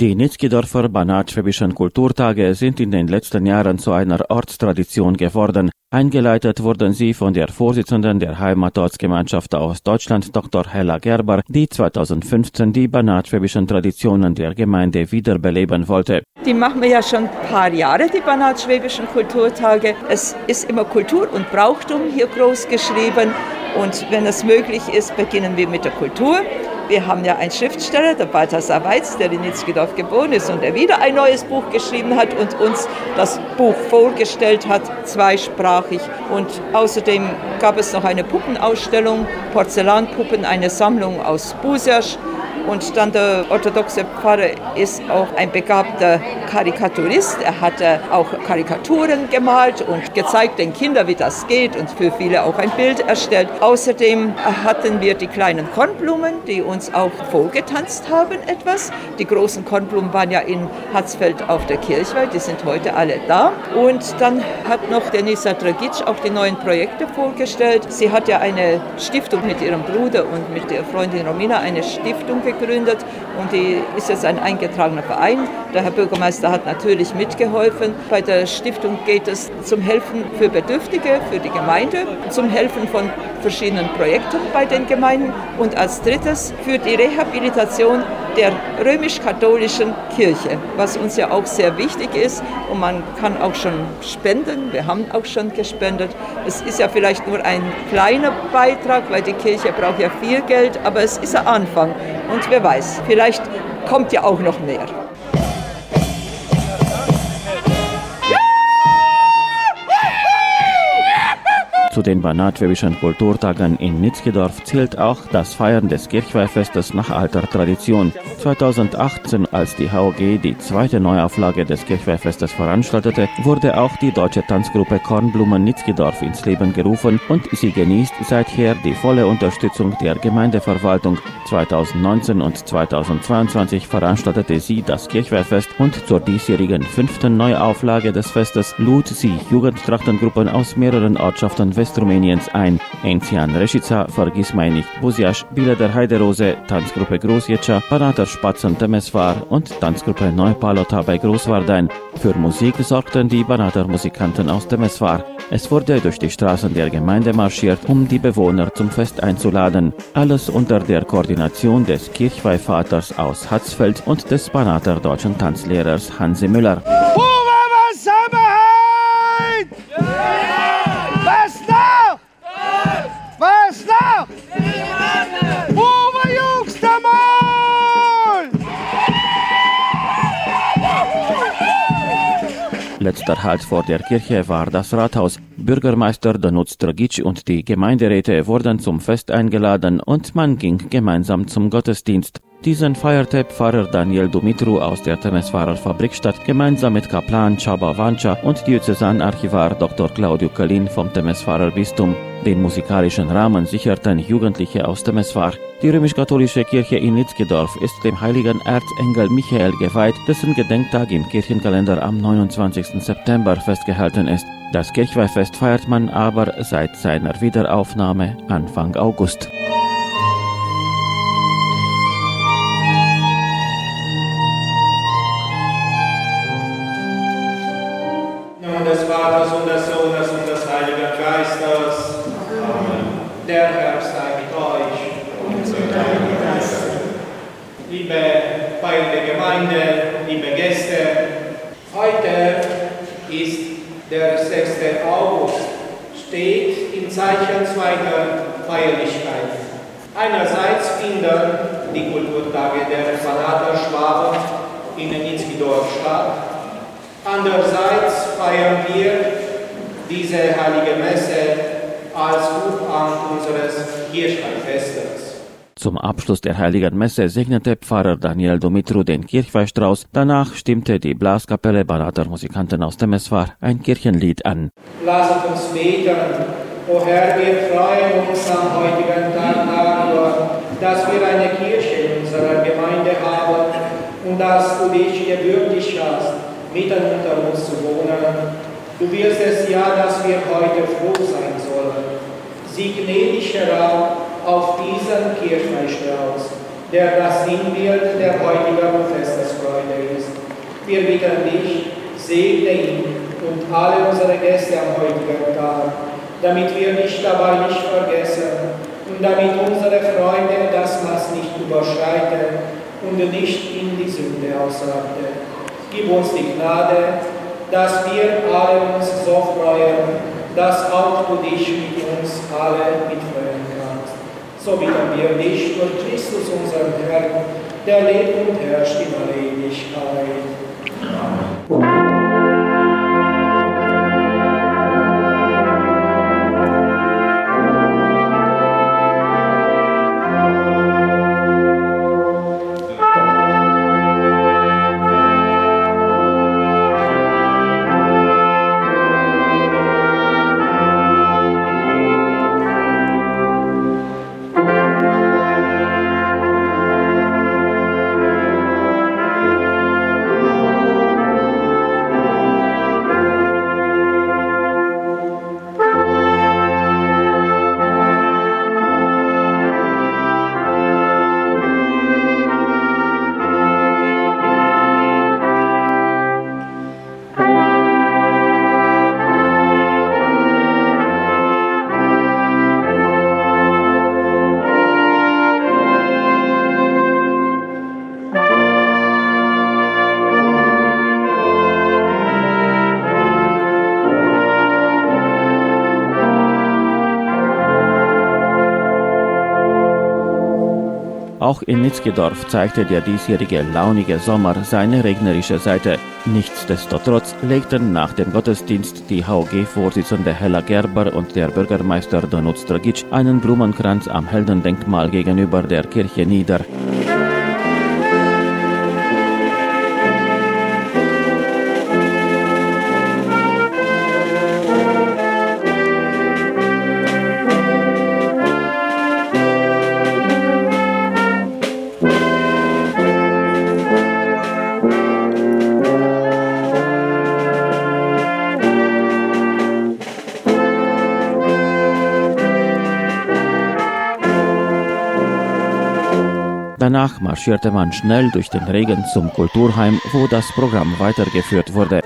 Die Nitzkidorfer Banat-Schwäbischen Kulturtage sind in den letzten Jahren zu einer Ortstradition geworden. Eingeleitet wurden sie von der Vorsitzenden der Heimatortsgemeinschaft aus Deutschland, Dr. Hella Gerber, die 2015 die Banat-Schwäbischen Traditionen der Gemeinde wiederbeleben wollte. Die machen wir ja schon ein paar Jahre, die Banat-Schwäbischen Kulturtage. Es ist immer Kultur und Brauchtum hier groß geschrieben. Und wenn es möglich ist, beginnen wir mit der Kultur. Wir haben ja einen Schriftsteller, der Balthasar Weiz, der in Nitzgedorf geboren ist und der wieder ein neues Buch geschrieben hat und uns das Buch vorgestellt hat, zweisprachig. Und außerdem gab es noch eine Puppenausstellung, Porzellanpuppen, eine Sammlung aus Busersch und dann der orthodoxe Pfarrer ist auch ein begabter Karikaturist. Er hatte auch Karikaturen gemalt und gezeigt den Kindern, wie das geht und für viele auch ein Bild erstellt. Außerdem hatten wir die kleinen Kornblumen, die uns auch vorgetanzt haben etwas. Die großen Kornblumen waren ja in Hatzfeld auf der Kirchweih, die sind heute alle da. Und dann hat noch Denisa Dragic auch die neuen Projekte vorgestellt. Sie hat ja eine Stiftung mit ihrem Bruder und mit der Freundin Romina eine Stiftung gegründet gegründet und die ist jetzt ein eingetragener Verein. Der Herr Bürgermeister hat natürlich mitgeholfen. Bei der Stiftung geht es zum Helfen für Bedürftige, für die Gemeinde, zum Helfen von verschiedenen Projekten bei den Gemeinden und als drittes für die Rehabilitation der römisch-katholischen Kirche, was uns ja auch sehr wichtig ist und man kann auch schon spenden, wir haben auch schon gespendet. Es ist ja vielleicht nur ein kleiner Beitrag, weil die Kirche braucht ja viel Geld, aber es ist ein Anfang und wer weiß, vielleicht kommt ja auch noch mehr. Den banatschwäbischen Kulturtagen in Nitzkedorf zählt auch das Feiern des Kirchweihfestes nach alter Tradition. 2018, als die HOG die zweite Neuauflage des Kirchweihfestes veranstaltete, wurde auch die deutsche Tanzgruppe Kornblumen Nitzkedorf ins Leben gerufen und sie genießt seither die volle Unterstützung der Gemeindeverwaltung. 2019 und 2022 veranstaltete sie das Kirchweihfest und zur diesjährigen fünften Neuauflage des Festes lud sie Jugendtrachtengruppen aus mehreren Ortschaften West Westrumäniens ein. Enzian Reschica, Vergiss mein nicht, Busiasch, Bile der Heiderose, Tanzgruppe Großjetscha, Banater Spatzen Temesvar und Tanzgruppe Neupalota bei Großwardein. Für Musik sorgten die Banater Musikanten aus Temesvar. Es wurde durch die Straßen der Gemeinde marschiert, um die Bewohner zum Fest einzuladen. Alles unter der Koordination des Kirchweihvaters aus Hatzfeld und des Banater deutschen Tanzlehrers Hansi Müller. Letzter Halt vor der Kirche war das Rathaus. Bürgermeister Danutz Dragic und die Gemeinderäte wurden zum Fest eingeladen und man ging gemeinsam zum Gottesdienst. Diesen feierte Pfarrer Daniel Dumitru aus der Temesfarer Fabrikstadt gemeinsam mit Kaplan Chaba Vancha und Diözesanarchivar Dr. Claudio Kalin vom Temesfarer Bistum. Den musikalischen Rahmen sicherten Jugendliche aus Temesfar. Die römisch-katholische Kirche in Nitzgedorf ist dem heiligen Erzengel Michael geweiht, dessen Gedenktag im Kirchenkalender am 29. September festgehalten ist. Das Kirchweihfest feiert man aber seit seiner Wiederaufnahme Anfang August. Der 6. August, steht im Zeichen zweiter Feierlichkeiten. Einerseits finden die Kulturtage der Fanater Schwaben in Nitzkidorf statt. Andererseits feiern wir diese heilige Messe als Buchamt unseres Kirchweihfestes. Zum Abschluss der Heiligen Messe segnete Pfarrer Daniel Dumitru den Kirchweihstrauß. Danach stimmte die Blaskapelle Banater Musikanten aus Temeswar ein Kirchenlied an. Lasst uns beten. O Herr, wir freuen uns am heutigen Tag darüber, dass wir eine Kirche in unserer Gemeinde haben und dass du dich gewürdigt hast, mitten unter uns zu wohnen. Du wirst es ja, dass wir heute froh sein sollen. Sieh gnädig herab auf diesen Kirchweihstrauß, der das Sinnbild der heutigen Festesfreude Wir bitten dich, segne ihn und alle unsere Gäste am heutigen Tag, damit wir dich dabei nicht vergessen und damit unsere Freunde das Maß nicht überschreiten und nicht in die Sünde ausraten. Gib uns die Gnade, dass wir alle uns so freuen, dass auch du dich mit uns alle mitfreuen kannst. So bitten wir dich durch Christus, unseren Herrn, der lebt und herrscht in alle Ewigkeit. Amen. Auch in Nitzkedorf zeigte der diesjährige launige Sommer seine regnerische Seite. Nichtsdestotrotz legten nach dem Gottesdienst die HOG-Vorsitzende Hella Gerber und der Bürgermeister Donut Dragic einen Blumenkranz am Heldendenkmal gegenüber der Kirche nieder. Danach marschierte man schnell durch den Regen zum Kulturheim, wo das Programm weitergeführt wurde.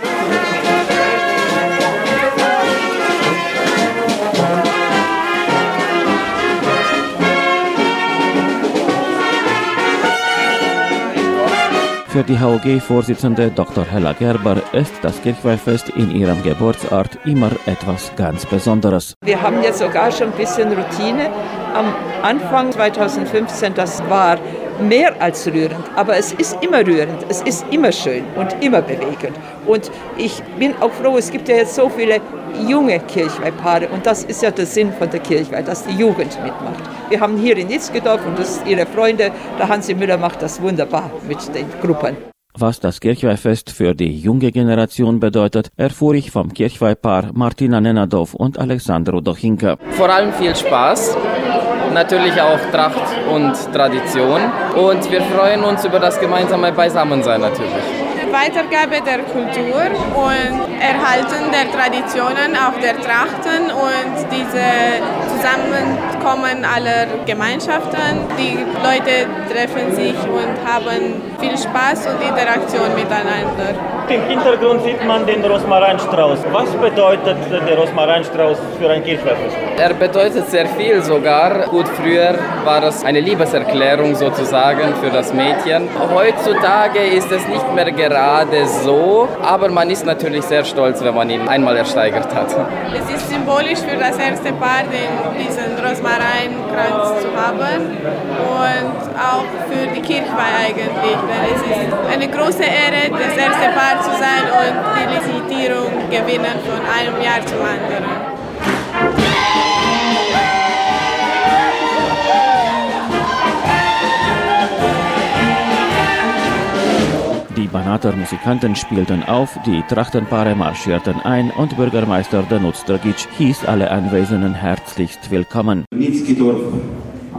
Für die HOG-Vorsitzende Dr. Hella Gerber ist das Kirchweihfest in ihrem Geburtsort immer etwas ganz Besonderes. Wir haben jetzt sogar schon ein bisschen Routine. Am Anfang 2015, das war mehr als rührend, aber es ist immer rührend, es ist immer schön und immer bewegend. Und ich bin auch froh, es gibt ja jetzt so viele junge Kirchweihpaare und das ist ja der Sinn von der Kirchweih, dass die Jugend mitmacht. Wir haben hier in Nitzgedorf und das sind ihre Freunde, der Hansi Müller macht das wunderbar mit den Gruppen. Was das Kirchweihfest für die junge Generation bedeutet, erfuhr ich vom Kirchweihpaar Martina Nenadov und Alexandro Dochinka. Vor allem viel Spaß natürlich auch Tracht und Tradition. Und wir freuen uns über das gemeinsame Beisammensein natürlich. Weitergabe der Kultur und Erhalten der Traditionen, auch der Trachten und diese Zusammenkommen aller Gemeinschaften. Die Leute treffen sich und haben viel Spaß und Interaktion miteinander. Im Hintergrund sieht man den Rosmarinstrauß. Was bedeutet der Rosmarinstrauß für ein Kirchweihfest? Er bedeutet sehr viel sogar. Gut, früher war es eine Liebeserklärung sozusagen für das Mädchen. Heutzutage ist es nicht mehr gerade so, aber man ist natürlich sehr stolz, wenn man ihn einmal ersteigert hat. Es ist symbolisch für das erste Paar, diesen Rosmarinkranz zu haben und auch für die Kirchweih eigentlich, denn es ist eine große Ehre, das erste Paar Jahr zu sein und die Lizitierung gewinnen von einem Jahr zum anderen. Die Banater Musikanten spielten auf, die Trachtenpaare marschierten ein und Bürgermeister Danuț Dragic hieß alle Anwesenden herzlichst willkommen.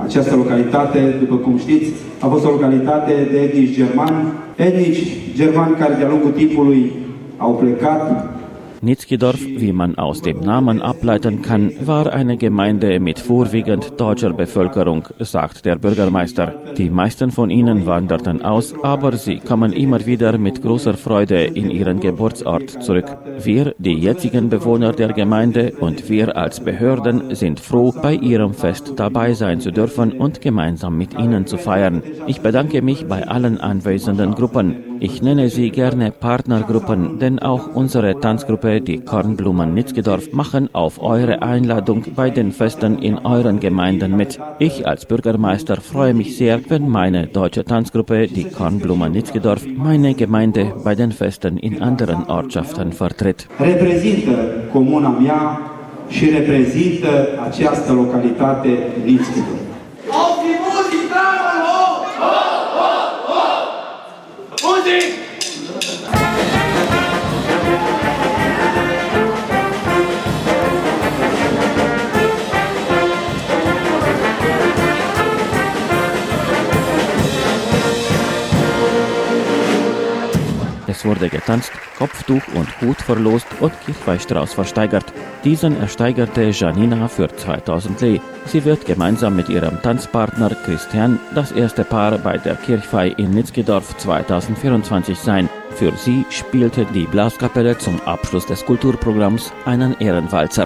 Această localitate, după cum știți, a fost o localitate de etnici germani, etnici germani care de-a lungul timpului au plecat Nitzkidorf, wie man aus dem Namen ableiten kann, war eine Gemeinde mit vorwiegend deutscher Bevölkerung, sagt der Bürgermeister. Die meisten von ihnen wanderten aus, aber sie kommen immer wieder mit großer Freude in ihren Geburtsort zurück. Wir, die jetzigen Bewohner der Gemeinde und wir als Behörden sind froh, bei ihrem Fest dabei sein zu dürfen und gemeinsam mit ihnen zu feiern. Ich bedanke mich bei allen anwesenden Gruppen. Ich nenne sie gerne Partnergruppen, denn auch unsere Tanzgruppe, die Kornblumen Nitzgedorf, machen auf eure Einladung bei den Festen in euren Gemeinden mit. Ich als Bürgermeister freue mich sehr, wenn meine deutsche Tanzgruppe, die Kornblumen Nitzgedorf, meine Gemeinde bei den Festen in anderen Ortschaften vertritt. Reprezintă comuna mea și reprezintă această localitate Nitzchidorf. Getanzt, Kopftuch und Hut verlost und Kirchweihstrauß versteigert. Diesen ersteigerte Janina für 2000 Lee. Sie wird gemeinsam mit ihrem Tanzpartner Christian das erste Paar bei der Kirchweih in Nitzkidorf 2024 sein. Für sie spielte die Blaskapelle zum Abschluss des Kulturprogramms einen Ehrenwalzer.